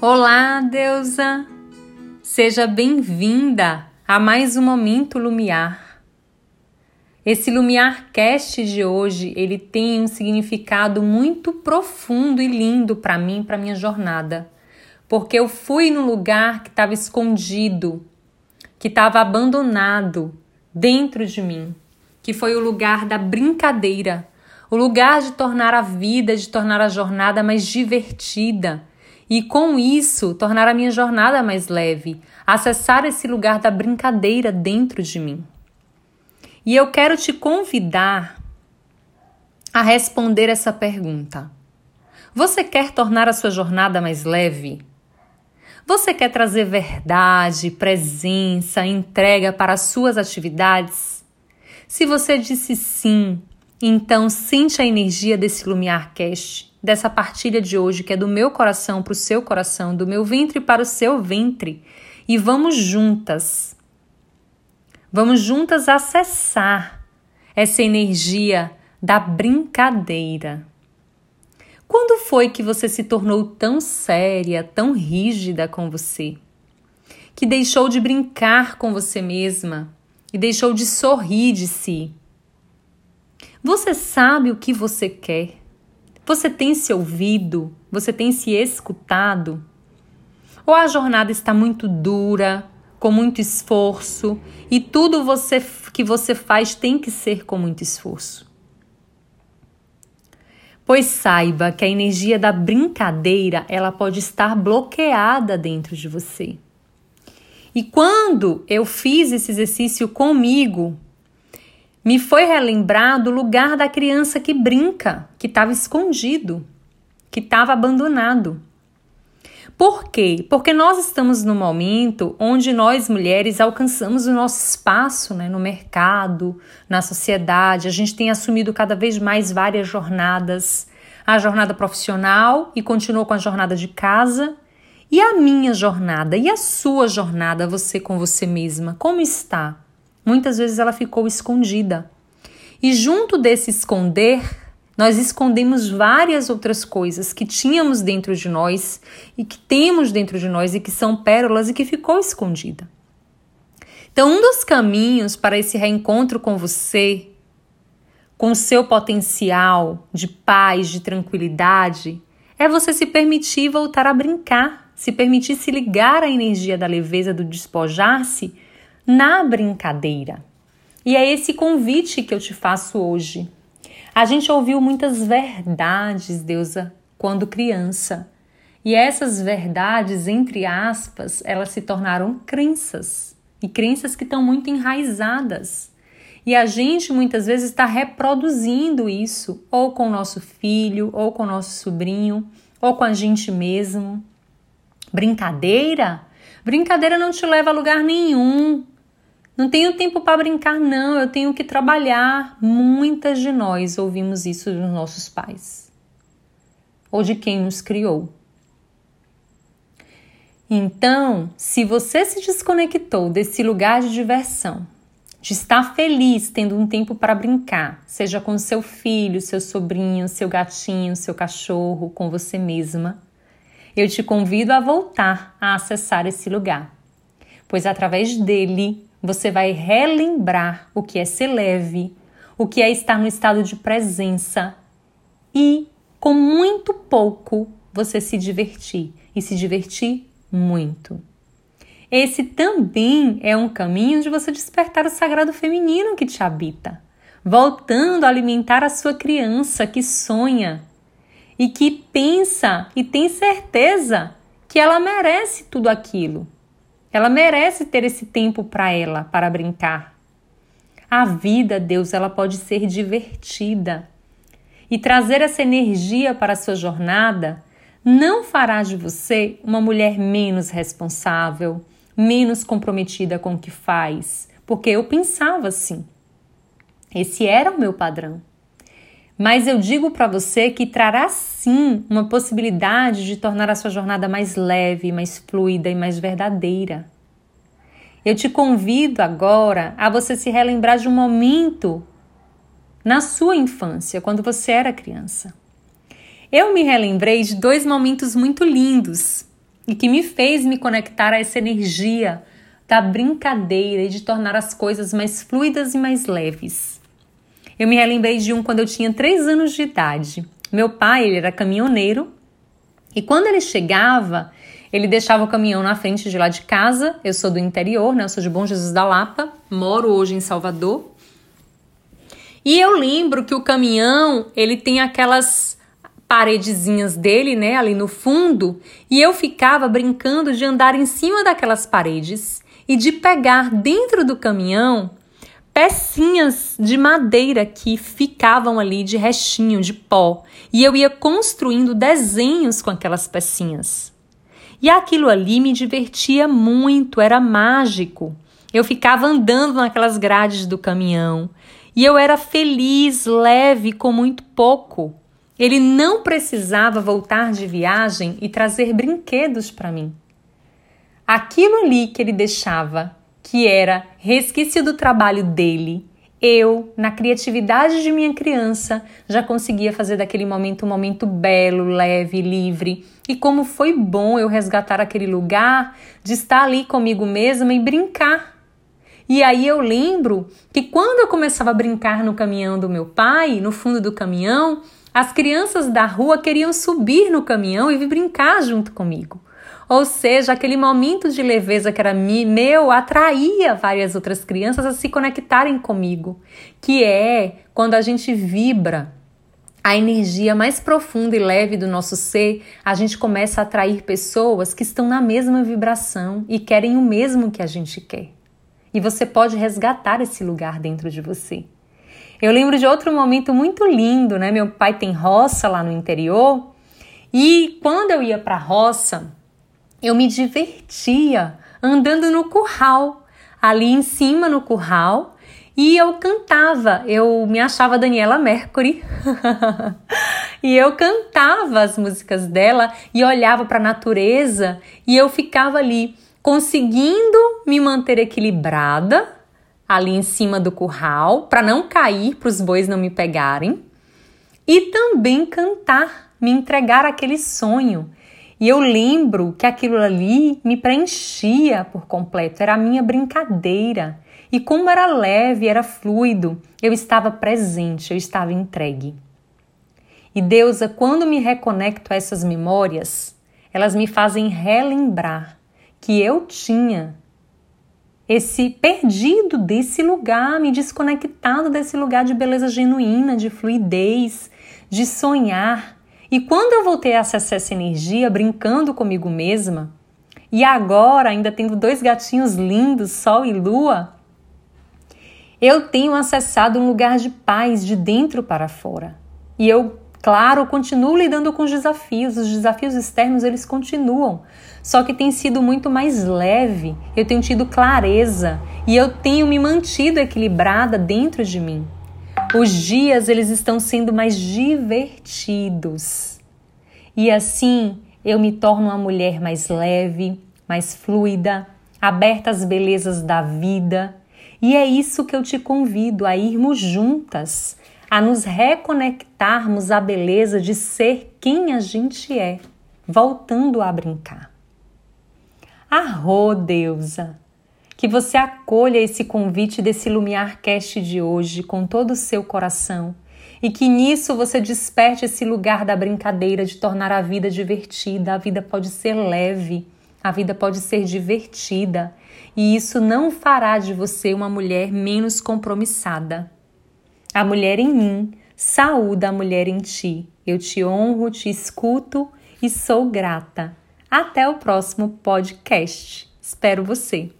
Olá, deusa! Seja bem-vinda a mais um Momento Lumiar. Esse Lumiar Cast de hoje, ele tem um significado muito profundo e lindo para mim, para minha jornada. Porque eu fui no lugar que estava escondido, que estava abandonado dentro de mim, que foi o lugar da brincadeira, o lugar de tornar a vida, de tornar a jornada mais divertida e com isso tornar a minha jornada mais leve, acessar esse lugar da brincadeira dentro de mim. E eu quero te convidar a responder essa pergunta. Você quer tornar a sua jornada mais leve? Você quer trazer verdade, presença, entrega para as suas atividades? Se você disse sim, então sente a energia desse Lumiar Cast dessa partilha de hoje, que é do meu coração para o seu coração, do meu ventre para o seu ventre. E vamos juntas, vamos juntas acessar essa energia da brincadeira. Quando foi que você se tornou tão séria, tão rígida com você? Que deixou de brincar com você mesma e deixou de sorrir de si? Você sabe o que você quer? Você tem se ouvido? Você tem se escutado? Ou a jornada está muito dura, com muito esforço, e tudo você, que você faz tem que ser com muito esforço? Pois saiba que a energia da brincadeira, ela pode estar bloqueada dentro de você. E quando eu fiz esse exercício comigo, me foi relembrado o lugar da criança que brinca, que estava escondido, que estava abandonado. Por quê? Porque nós estamos no momento onde nós mulheres alcançamos o nosso espaço né, no mercado, na sociedade. A gente tem assumido cada vez mais várias jornadas. A jornada profissional e continuou com a jornada de casa. E a minha jornada? E a sua jornada, você com você mesma? Como está? Muitas vezes ela ficou escondida. E junto desse esconder, nós escondemos várias outras coisas que tínhamos dentro de nós e que temos dentro de nós e que são pérolas e que ficou escondida. Então, um dos caminhos para esse reencontro com você, com o seu potencial de paz, de tranquilidade, é você se permitir voltar a brincar, se permitir se ligar à energia da leveza, do despojar-se na brincadeira. E é esse convite que eu te faço hoje. A gente ouviu muitas verdades, deusa, quando criança. E essas verdades, entre aspas, elas se tornaram crenças. E crenças que estão muito enraizadas. E a gente muitas vezes está reproduzindo isso, ou com o nosso filho, ou com o nosso sobrinho, ou com a gente mesmo. Brincadeira? Brincadeira não te leva a lugar nenhum. Não tenho tempo para brincar, não, eu tenho que trabalhar. Muitas de nós ouvimos isso dos nossos pais ou de quem nos criou. Então, se você se desconectou desse lugar de diversão, de estar feliz tendo um tempo para brincar, seja com seu filho, seu sobrinho, seu gatinho, seu cachorro, com você mesma, eu te convido a voltar a acessar esse lugar, pois através dele você vai relembrar o que é ser leve, o que é estar no estado de presença e, com muito pouco, você se divertir e se divertir muito. Esse também é um caminho de você despertar o sagrado feminino que te habita, voltando a alimentar a sua criança que sonha e que pensa e tem certeza que ela merece tudo aquilo ela merece ter esse tempo para ela, para brincar. A vida, Deus, ela pode ser divertida. E trazer essa energia para a sua jornada não fará de você uma mulher menos responsável, menos comprometida com o que faz, porque eu pensava assim. Esse era o meu padrão. Mas eu digo para você que trará sim uma possibilidade de tornar a sua jornada mais leve, mais fluida e mais verdadeira. Eu te convido agora a você se relembrar de um momento na sua infância, quando você era criança. Eu me relembrei de dois momentos muito lindos e que me fez me conectar a essa energia da brincadeira e de tornar as coisas mais fluidas e mais leves. Eu me relembrei de um quando eu tinha três anos de idade. Meu pai, ele era caminhoneiro e quando ele chegava, ele deixava o caminhão na frente de lá de casa. Eu sou do interior, né? Eu sou de Bom Jesus da Lapa, moro hoje em Salvador. E eu lembro que o caminhão, ele tem aquelas paredezinhas dele, né, ali no fundo, e eu ficava brincando de andar em cima daquelas paredes e de pegar dentro do caminhão pecinhas de madeira que ficavam ali de restinho, de pó, e eu ia construindo desenhos com aquelas pecinhas. E aquilo ali me divertia muito, era mágico. Eu ficava andando naquelas grades do caminhão e eu era feliz, leve, com muito pouco. Ele não precisava voltar de viagem e trazer brinquedos para mim. Aquilo ali que ele deixava, que era resquício do trabalho dele, eu, na criatividade de minha criança, já conseguia fazer daquele momento um momento belo, leve, livre. E como foi bom eu resgatar aquele lugar, de estar ali comigo mesma e brincar. E aí eu lembro que quando eu começava a brincar no caminhão do meu pai, no fundo do caminhão, as crianças da rua queriam subir no caminhão e vir brincar junto comigo. Ou seja, aquele momento de leveza que era meu atraía várias outras crianças a se conectarem comigo, que é quando a gente vibra a energia mais profunda e leve do nosso ser, a gente começa a atrair pessoas que estão na mesma vibração e querem o mesmo que a gente quer. E você pode resgatar esse lugar dentro de você. Eu lembro de outro momento muito lindo, né? Meu pai tem roça lá no interior e quando eu ia para a roça, eu me divertia andando no curral, ali em cima no curral, e eu cantava. Eu me achava Daniela Mercury. e eu cantava as músicas dela e olhava para a natureza e eu ficava ali conseguindo me manter equilibrada ali em cima do curral para não cair, para os bois não me pegarem. E também cantar, me entregar aquele sonho e eu lembro que aquilo ali me preenchia por completo, era a minha brincadeira. E como era leve, era fluido, eu estava presente, eu estava entregue. E Deus, quando me reconecto a essas memórias, elas me fazem relembrar que eu tinha esse perdido desse lugar, me desconectado desse lugar de beleza genuína, de fluidez, de sonhar, e quando eu voltei a acessar essa energia, brincando comigo mesma, e agora ainda tendo dois gatinhos lindos, Sol e Lua, eu tenho acessado um lugar de paz de dentro para fora. E eu, claro, continuo lidando com os desafios, os desafios externos eles continuam, só que tem sido muito mais leve, eu tenho tido clareza e eu tenho me mantido equilibrada dentro de mim. Os dias eles estão sendo mais divertidos. E assim eu me torno uma mulher mais leve, mais fluida, aberta às belezas da vida. E é isso que eu te convido a irmos juntas, a nos reconectarmos à beleza de ser quem a gente é, voltando a brincar. Arro, deusa! Que você acolha esse convite desse Lumiar Cast de hoje com todo o seu coração e que nisso você desperte esse lugar da brincadeira de tornar a vida divertida. A vida pode ser leve, a vida pode ser divertida e isso não fará de você uma mulher menos compromissada. A mulher em mim saúda a mulher em ti. Eu te honro, te escuto e sou grata. Até o próximo podcast. Espero você.